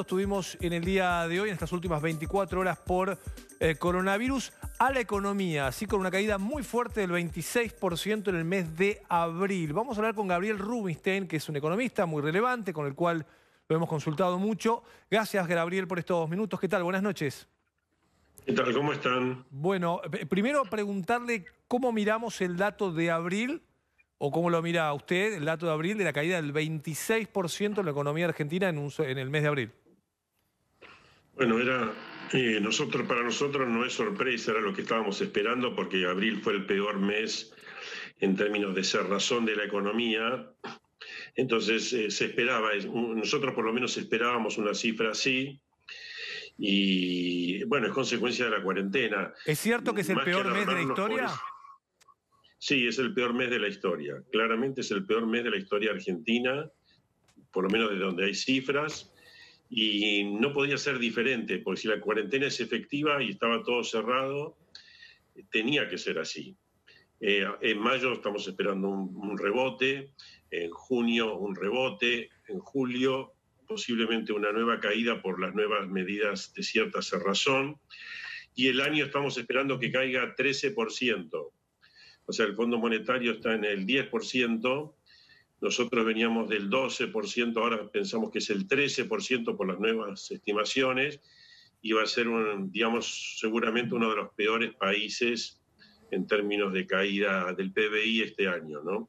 Estuvimos en el día de hoy, en estas últimas 24 horas por eh, coronavirus, a la economía, así con una caída muy fuerte del 26% en el mes de abril. Vamos a hablar con Gabriel Rubinstein, que es un economista muy relevante, con el cual lo hemos consultado mucho. Gracias, Gabriel, por estos minutos. ¿Qué tal? Buenas noches. ¿Qué tal? ¿Cómo están? Bueno, primero preguntarle cómo miramos el dato de abril ¿O cómo lo mira usted el dato de abril de la caída del 26% de la economía argentina en, en, el mes de abril? Bueno, era eh, nosotros para nosotros no es sorpresa, era lo que estábamos esperando porque abril fue el peor mes en términos de cerrazón de la economía. Entonces eh, se esperaba, nosotros por lo menos esperábamos una cifra así. Y bueno, es consecuencia de la cuarentena. ¿Es cierto que es el peor mes de la historia? Sí, es el peor mes de la historia. Claramente es el peor mes de la historia argentina, por lo menos de donde hay cifras. Y no podía ser diferente, porque si la cuarentena es efectiva y estaba todo cerrado, tenía que ser así. Eh, en mayo estamos esperando un, rebote, en junio un rebote, en julio posiblemente una nueva caída por las nuevas medidas de cierta cerrazón, y el año estamos esperando que caiga 13% o sea, el Fondo Monetario está en el 10%, nosotros veníamos del 12%, ahora pensamos que es el 13% por las nuevas estimaciones, y va a ser, un, digamos, seguramente uno de los peores países en términos de caída del PBI este año, ¿no?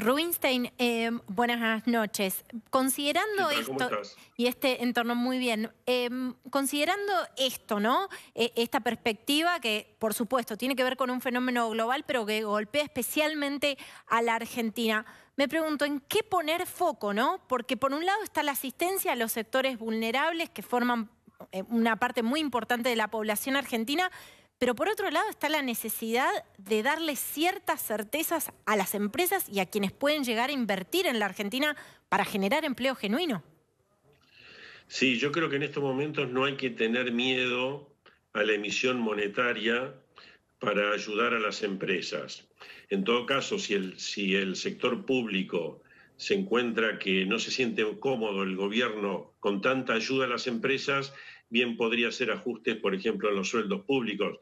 Rubinstein, em, buenas noches. Considerando esto y este entorno muy bien, em, considerando esto, ¿no? E, esta perspectiva que, por supuesto, tiene que ver con un fenómeno global, pero que golpea especialmente a la Argentina. Me pregunto, ¿en qué poner foco, no? Porque por un lado está la asistencia a los sectores vulnerables que forman eh, una parte muy importante de la población argentina, pero por otro lado está la necesidad de darle ciertas certezas a las empresas y a quienes pueden llegar a invertir en la Argentina para generar empleo genuino. Sí, yo creo que en estos momentos no hay que tener miedo a la emisión monetaria para ayudar a las empresas. En todo caso, si el, si el sector público se encuentra que no se siente cómodo el gobierno con tanta ayuda a las empresas, bien podría hacer ajustes, por ejemplo, en los sueldos públicos.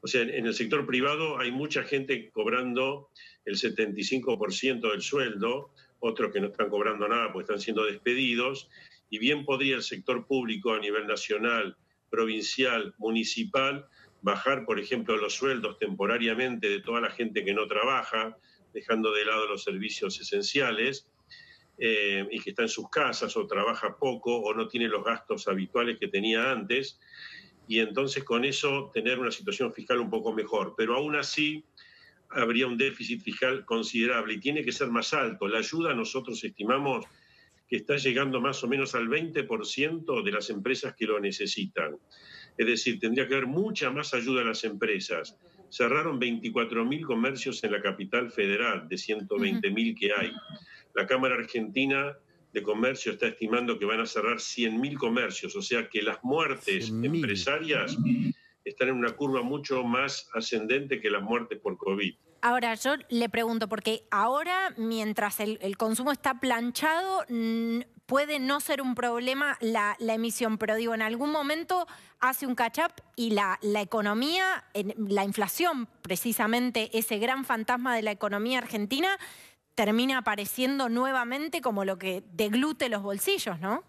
O sea, en el sector privado hay mucha gente cobrando el 75% del sueldo, otros que no están cobrando nada porque están siendo despedidos, y bien podría el sector público a nivel nacional, provincial, municipal, bajar, por ejemplo, los sueldos temporariamente de toda la gente que no trabaja, dejando de lado los servicios esenciales, eh, y que está en sus casas o trabaja poco o no tiene los gastos habituales que tenía antes, y entonces con eso tener una situación fiscal un poco mejor. Pero aún así habría un déficit fiscal considerable y tiene que ser más alto. La ayuda nosotros estimamos que está llegando más o menos al 20% de las empresas que lo necesitan. Es decir, tendría que haber mucha más ayuda a las empresas. Cerraron 24.000 comercios en la capital federal de 120.000 que hay. La Cámara Argentina de Comercio está estimando que van a cerrar 100.000 comercios, o sea que las muertes empresarias están en una curva mucho más ascendente que las muertes por COVID. Ahora, yo le pregunto, porque ahora, mientras el, consumo está planchado, puede no ser un problema la, emisión, pero digo, en algún momento hace un catch-up y la, la economía, la inflación, precisamente ese gran fantasma de la economía argentina, termina apareciendo nuevamente como lo que deglute los bolsillos, ¿no?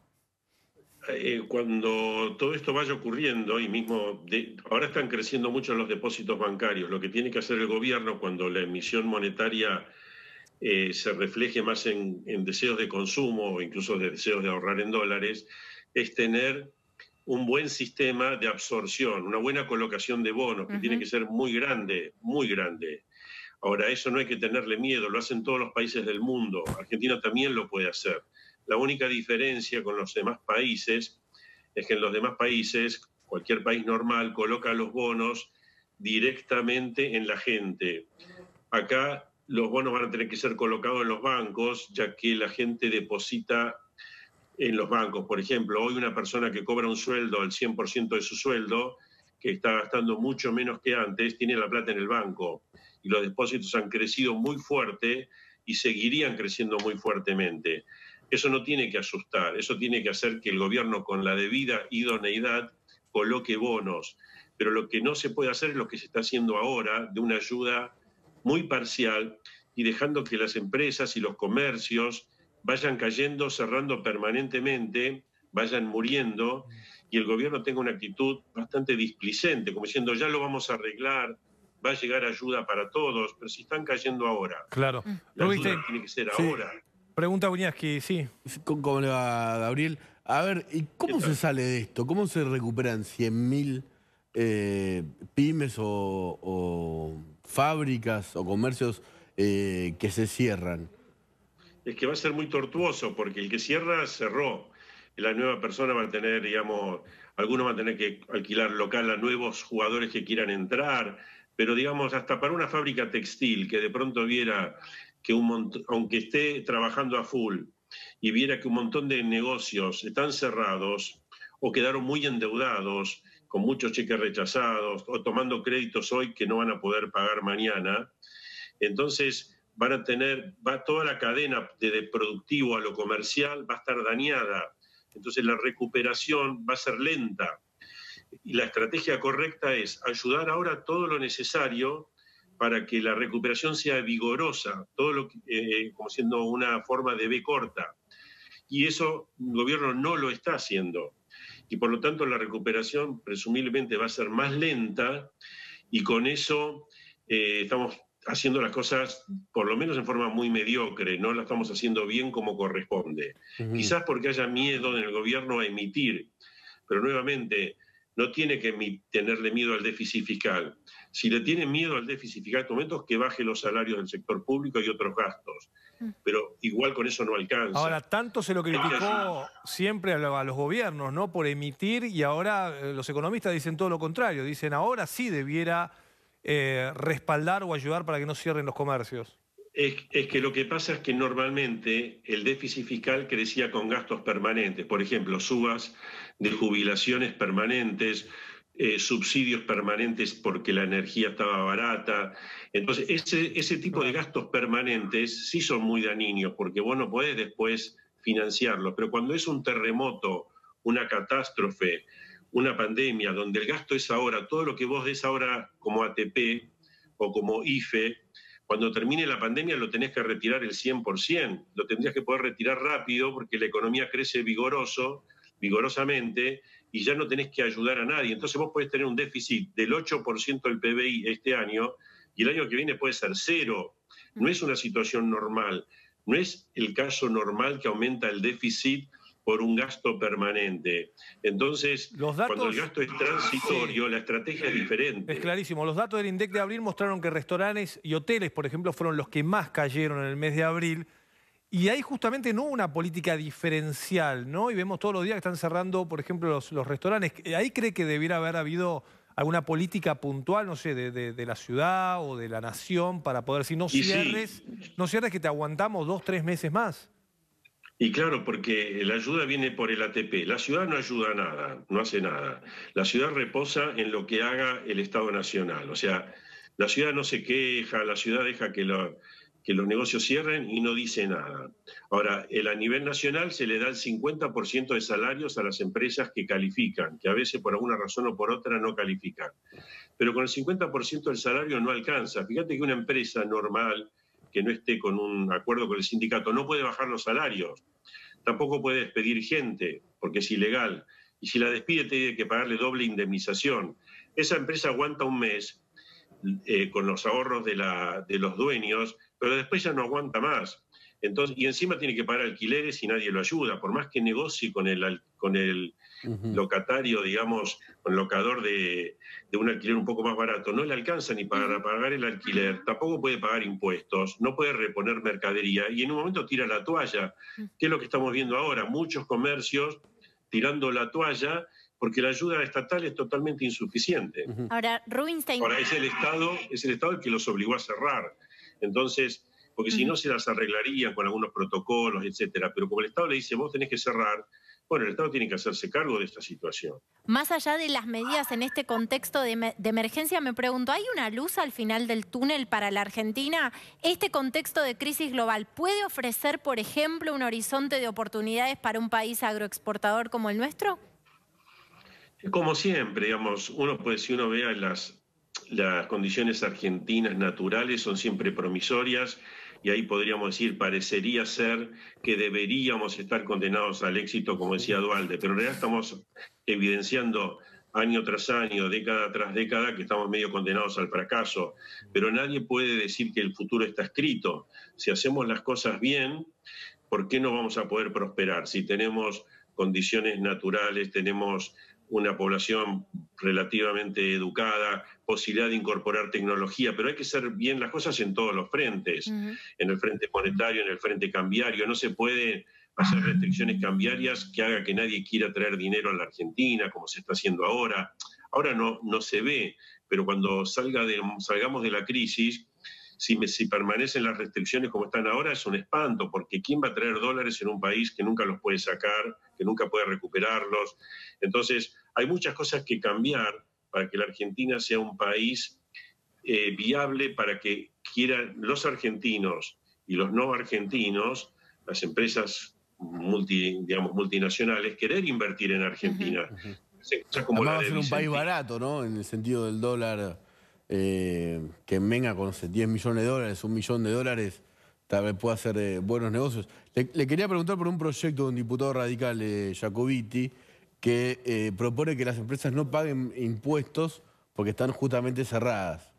Eh, cuando todo esto vaya ocurriendo, y mismo ahora están creciendo mucho los depósitos bancarios, lo que tiene que hacer el gobierno cuando la emisión monetaria eh, se refleje más en, deseos de consumo o incluso de deseos de ahorrar en dólares, es tener un buen sistema de absorción, una buena colocación de bonos, que tiene que ser muy grande, muy grande. Ahora, eso no hay que tenerle miedo, lo hacen todos los países del mundo, Argentina también lo puede hacer. La única diferencia con los demás países es que en los demás países, cualquier país normal coloca los bonos directamente en la gente. Acá los bonos van a tener que ser colocados en los bancos, ya que la gente deposita en los bancos. Por ejemplo, hoy una persona que cobra un sueldo, el 100% de su sueldo, que está gastando mucho menos que antes, tiene la plata en el banco y los depósitos han crecido muy fuerte y seguirían creciendo muy fuertemente. Eso no tiene que asustar, eso tiene que hacer que el gobierno con la debida idoneidad coloque bonos. Pero lo que no se puede hacer es lo que se está haciendo ahora, de una ayuda muy parcial y dejando que las empresas y los comercios vayan cayendo, cerrando permanentemente, vayan muriendo y el gobierno tenga una actitud bastante displicente, como diciendo ya lo vamos a arreglar, va a llegar ayuda para todos, pero si están cayendo ahora. Claro. La ayuda tiene que ser ahora. Pregunta que sí. ¿Cómo le va, Gabriel? A ver, ¿y cómo se sale de esto? ¿Cómo se recuperan 100.000 eh, pymes o, fábricas o comercios eh, que se cierran? Es que va a ser muy tortuoso, porque el que cierra, cerró. La nueva persona va a tener, digamos, algunos van a tener que alquilar local a nuevos jugadores que quieran entrar, pero digamos, hasta para una fábrica textil que de pronto viera que un aunque esté trabajando a full y viera que un montón de negocios están cerrados o quedaron muy endeudados, con muchos cheques rechazados o tomando créditos hoy que no van a poder pagar mañana, entonces van a tener, toda la cadena de productivo a lo comercial va a estar dañada. Entonces la recuperación va a ser lenta. Y la estrategia correcta es ayudar ahora todo lo necesario para que la recuperación sea vigorosa, todo lo eh, como siendo una forma de B corta. Y eso el gobierno no lo está haciendo. Y por lo tanto la recuperación presumiblemente va a ser más lenta y con eso eh, estamos haciendo las cosas por lo menos en forma muy mediocre, no la estamos haciendo bien como corresponde. Quizás porque haya miedo en el gobierno a emitir, pero nuevamente no tiene que tenerle miedo al déficit fiscal. Si le tiene miedo al déficit fiscal en estos momentos, que baje los salarios del sector público y otros gastos. Mm. Pero igual con eso no alcanza. Ahora, tanto se lo criticó siempre a los gobiernos, ¿no? Por emitir y ahora eh, los economistas dicen todo lo contrario. Dicen, ahora sí debiera eh, respaldar o ayudar para que no cierren los comercios. Es, que lo que pasa es que normalmente el déficit fiscal crecía con gastos permanentes, por ejemplo, subas de jubilaciones permanentes, eh, subsidios permanentes porque la energía estaba barata. Entonces, ese, ese tipo de gastos permanentes sí son muy dañinos porque vos no podés después financiarlos, pero cuando es un terremoto, una catástrofe, una pandemia, donde el gasto es ahora, todo lo que vos des ahora como ATP o como IFE, cuando termine la pandemia lo tenés que retirar el 100%, lo tendrías que poder retirar rápido porque la economía crece vigoroso, vigorosamente y ya no tenés que ayudar a nadie. Entonces vos podés tener un déficit del 8% del PBI este año y el año que viene puede ser cero. No es una situación normal, no es el caso normal que aumenta el déficit por un gasto permanente. Entonces, cuando el gasto es transitorio, la estrategia es diferente. Es clarísimo. Los datos del INDEC de abril mostraron que restaurantes y hoteles, por ejemplo, fueron los que más cayeron en el mes de abril. Y hay justamente no una política diferencial, ¿no? Y vemos todos los días que están cerrando, por ejemplo, los, restaurantes. ¿Ahí cree que debiera haber habido alguna política puntual, no sé, de, la ciudad o de la nación para poder, si no cierres, no cierres que te aguantamos dos, tres meses más? Y claro, porque la ayuda viene por el ATP. La ciudad no ayuda nada, no hace nada. La ciudad reposa en lo que haga el Estado Nacional. O sea, la ciudad no se queja, la ciudad deja que, que los negocios cierren y no dice nada. Ahora, a nivel nacional se le da el 50% de salarios a las empresas que califican, que a veces por alguna razón o por otra no califican. Pero con el 50% del salario no alcanza. Fíjate que una empresa normal que no esté con un acuerdo con el sindicato no puede bajar los salarios, tampoco puede despedir gente, porque es ilegal. Y si la despide, tiene que pagarle doble indemnización. Esa empresa aguanta un mes eh, con los ahorros de, la, de los dueños, pero después ya no aguanta más. Entonces, y encima tiene que pagar alquileres y nadie lo ayuda, por más que negocie con el, con el locatario, digamos, con locador de, un alquiler un poco más barato, no le alcanza ni para pagar el alquiler, tampoco puede pagar impuestos, no puede reponer mercadería. Y en un momento tira la toalla, que es lo que estamos viendo ahora, muchos comercios tirando la toalla porque la ayuda estatal es totalmente insuficiente. Ahora, Rubinstein... Ahora es el Estado, es el Estado el que los obligó a cerrar. Entonces, porque si no se las arreglarían con algunos protocolos, etcétera. Pero como el Estado le dice, vos tenés que cerrar, bueno, el Estado tiene que hacerse cargo de esta situación. Más allá de las medidas en este contexto de, emergencia, me pregunto, ¿hay una luz al final del túnel para la Argentina? ¿Este contexto de crisis global puede ofrecer, por ejemplo, un horizonte de oportunidades para un país agroexportador como el nuestro? Como siempre, digamos, uno puede, si uno vea las, las condiciones argentinas naturales, son siempre promisorias y ahí podríamos decir, parecería ser que deberíamos estar condenados al éxito, como decía Dualde, pero en realidad estamos evidenciando año tras año, década tras década, que estamos medio condenados al fracaso. Pero nadie puede decir que el futuro está escrito. Si hacemos las cosas bien, ¿por qué no vamos a poder prosperar? Si tenemos condiciones naturales, tenemos una población relativamente educada, posibilidad de incorporar tecnología, pero hay que hacer bien las cosas en todos los frentes, en el frente monetario, en el frente cambiario, no se puede hacer restricciones cambiarias que haga que nadie quiera traer dinero a la Argentina, como se está haciendo ahora. Ahora no, no se ve, pero cuando salga de, salgamos de la crisis, si, si, permanecen las restricciones como están ahora, es un espanto, porque ¿quién va a traer dólares en un país que nunca los puede sacar, que nunca puede recuperarlos? Entonces, hay muchas cosas que cambiar para que la Argentina sea un país eh, viable para que quieran los argentinos y los no argentinos, las empresas multi, digamos, multinacionales, querer invertir en Argentina. Como va a ser un país barato, ¿no? En el sentido del dólar, eh, que venga con 10 millones de dólares, un millón de dólares, tal vez pueda hacer eh, buenos negocios. Le, quería preguntar por un proyecto de un diputado radical, eh, Jacobiti, que eh, propone que las empresas no paguen impuestos porque están justamente cerradas.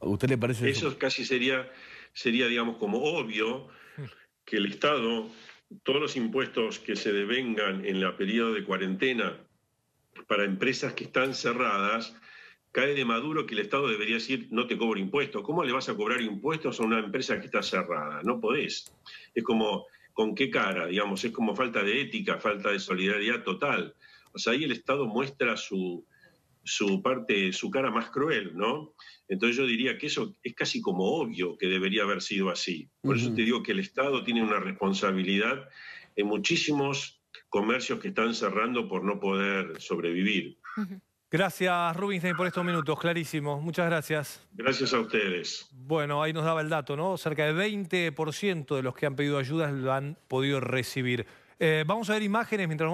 ¿A usted le parece eso? Eso casi sería, sería, digamos, como obvio que el Estado, todos los impuestos que se devengan en la periodo de cuarentena para empresas que están cerradas, cae de maduro que el Estado debería decir no te cobro impuestos. ¿Cómo le vas a cobrar impuestos a una empresa que está cerrada? No podés. Es como ¿Con qué cara? Digamos, es como falta de ética, falta de solidaridad total. O sea, ahí el Estado muestra su, su parte, su cara más cruel, ¿no? Entonces yo diría que eso es casi como obvio que debería haber sido así. Por eso te digo que el Estado tiene una responsabilidad en muchísimos comercios que están cerrando por no poder sobrevivir. Gracias, Rubinstein, por estos minutos, clarísimo. Muchas gracias. Gracias a ustedes. Bueno, ahí nos daba el dato, ¿no? Cerca del 20% de los que han pedido ayuda lo han podido recibir. Eh, vamos a ver imágenes mientras